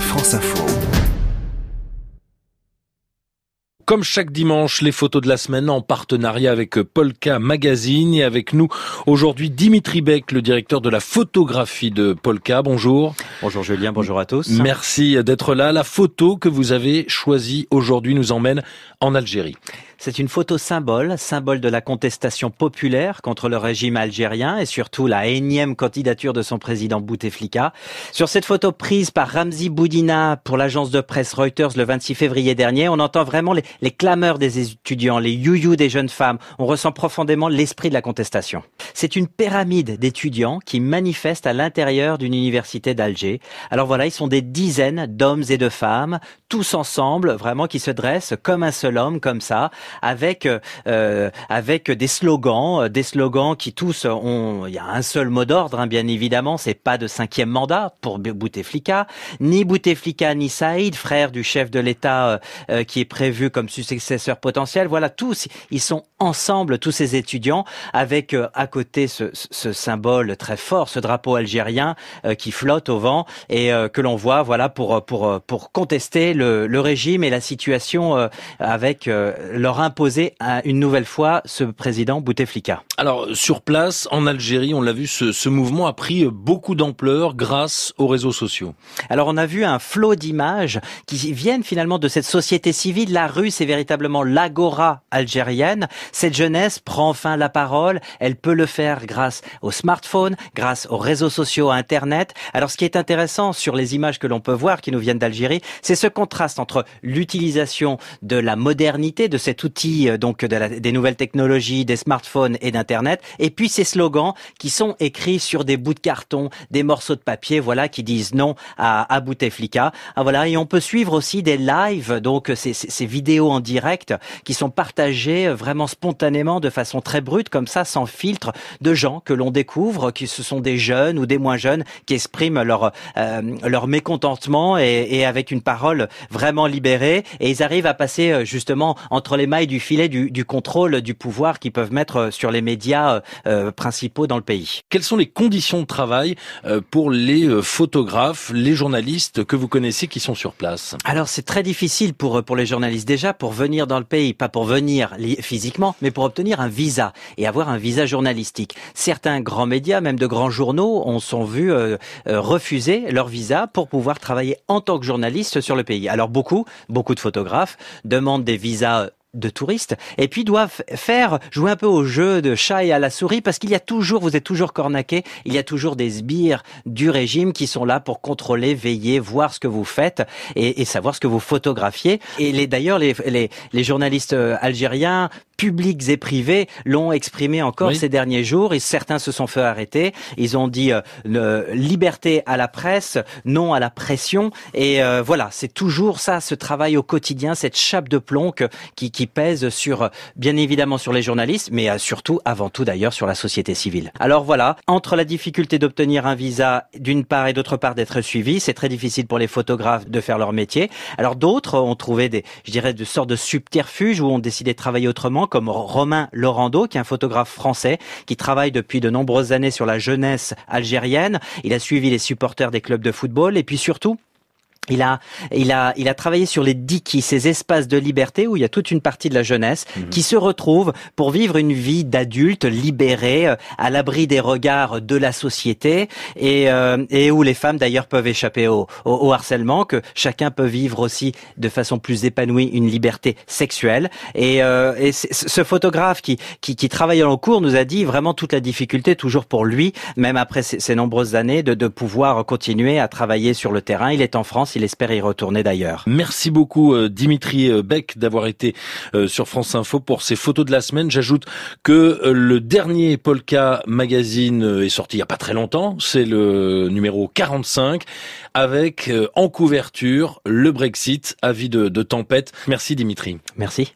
France Info. Comme chaque dimanche, les photos de la semaine en partenariat avec Polka Magazine et avec nous aujourd'hui Dimitri Beck, le directeur de la photographie de Polka. Bonjour. Bonjour Julien, bonjour à tous. Merci d'être là. La photo que vous avez choisie aujourd'hui nous emmène en Algérie. C'est une photo symbole, symbole de la contestation populaire contre le régime algérien et surtout la énième candidature de son président Bouteflika. Sur cette photo prise par Ramzi Boudina pour l'agence de presse Reuters le 26 février dernier, on entend vraiment les, les clameurs des étudiants, les you des jeunes femmes. On ressent profondément l'esprit de la contestation. C'est une pyramide d'étudiants qui manifestent à l'intérieur d'une université d'Alger. Alors voilà, ils sont des dizaines d'hommes et de femmes, tous ensemble, vraiment qui se dressent comme un seul homme, comme ça, avec euh, avec des slogans, euh, des slogans qui tous ont. Il y a un seul mot d'ordre, hein, bien évidemment, c'est pas de cinquième mandat pour Bouteflika, ni Bouteflika ni Saïd, frère du chef de l'État euh, qui est prévu comme successeur potentiel. Voilà, tous ils sont ensemble, tous ces étudiants, avec à côté ce, ce, symbole très fort, ce drapeau algérien qui flotte au vent et que l'on voit, voilà, pour pour pour contester le, le régime et la situation avec leur imposer une nouvelle fois ce président Bouteflika. Alors sur place, en Algérie, on l'a vu, ce, ce, mouvement a pris beaucoup d'ampleur grâce aux réseaux sociaux. Alors on a vu un flot d'images qui viennent finalement de cette société civile. La rue, c'est véritablement l'agora algérienne. Cette jeunesse prend enfin la parole. Elle peut le faire grâce au smartphone, grâce aux réseaux sociaux, à Internet. Alors ce qui est intéressant sur les images que l'on peut voir qui nous viennent d'Algérie, c'est ce contraste entre l'utilisation de la modernité, de cet outil euh, donc des nouvelles technologies, des smartphones et d'Internet, et puis ces slogans qui sont écrits sur des bouts de carton, des morceaux de papier, voilà, qui disent non à, à Bouteflika. Ah, voilà, et on peut suivre aussi des lives, donc ces, ces, vidéos en direct qui sont partagées vraiment spontanément, de façon très brute, comme ça, sans filtre, de gens que l'on découvre, qui ce sont des jeunes ou des moins jeunes, qui expriment leur euh, leur mécontentement et, et avec une parole vraiment libérée, et ils arrivent à passer euh, justement entre les mailles du filet du, du contrôle du pouvoir qu'ils peuvent mettre euh, sur les médias euh, principaux dans le pays. Quelles sont les conditions de travail euh, pour les photographes, les journalistes que vous connaissez qui sont sur place? Alors c'est très difficile pour pour les journalistes déjà pour venir dans le pays, pas pour venir physiquement, mais pour obtenir un visa et avoir un visa journalistique. Certains grands médias, même de grands journaux, ont sont vus refuser leur visa pour pouvoir travailler en tant que journaliste sur le pays. Alors beaucoup, beaucoup de photographes demandent des visas de touristes et puis doivent faire jouer un peu au jeu de chat et à la souris parce qu'il y a toujours vous êtes toujours cornaqué il y a toujours des sbires du régime qui sont là pour contrôler veiller voir ce que vous faites et, savoir ce que vous photographiez. Et les d'ailleurs les journalistes euh, algériens publics et privés l'ont exprimé encore ces derniers jours et certains se sont fait arrêter ils ont dit euh, liberté à la presse non à la pression et euh, voilà c'est toujours ça ce travail au quotidien cette chape de plomb que, qui, qui pèse sur, bien évidemment, sur les journalistes, mais euh, surtout, avant tout d'ailleurs, sur la société civile. Alors voilà, entre la difficulté d'obtenir un visa d'une part et d'autre part d'être suivi, c'est très difficile pour les photographes de faire leur métier. Alors d'autres ont trouvé des, je dirais, de sortes de subterfuges où ont décidé de travailler autrement, comme Romain Laurando, qui est un photographe français, qui travaille depuis de nombreuses années sur la jeunesse algérienne. Il a suivi les supporters des clubs de football et puis surtout, il a, il a, il a travaillé sur les dikis, ces espaces de liberté où il y a toute une partie de la jeunesse mhm. qui se retrouve pour vivre une vie d'adulte libéré, euh, à l'abri des regards de la société et, euh, et où les femmes d'ailleurs peuvent échapper au, au, harcèlement, que chacun peut vivre aussi de façon plus épanouie une liberté sexuelle. Et, euh, et ce photographe qui, qui, qui travaille en cours nous a dit vraiment toute la difficulté toujours pour lui, même après ces, ces nombreuses années, de, de pouvoir continuer à travailler sur le terrain. Il est en France il espère y retourner d'ailleurs. Merci beaucoup euh, Dimitri euh, Beck d'avoir été euh, sur France Info pour ces photos de la semaine. J'ajoute que le dernier Polka Magazine est sorti il n'y a pas très longtemps. C'est le numéro 45 avec en couverture le Brexit, avis de, de tempête. Merci Dimitri. Merci.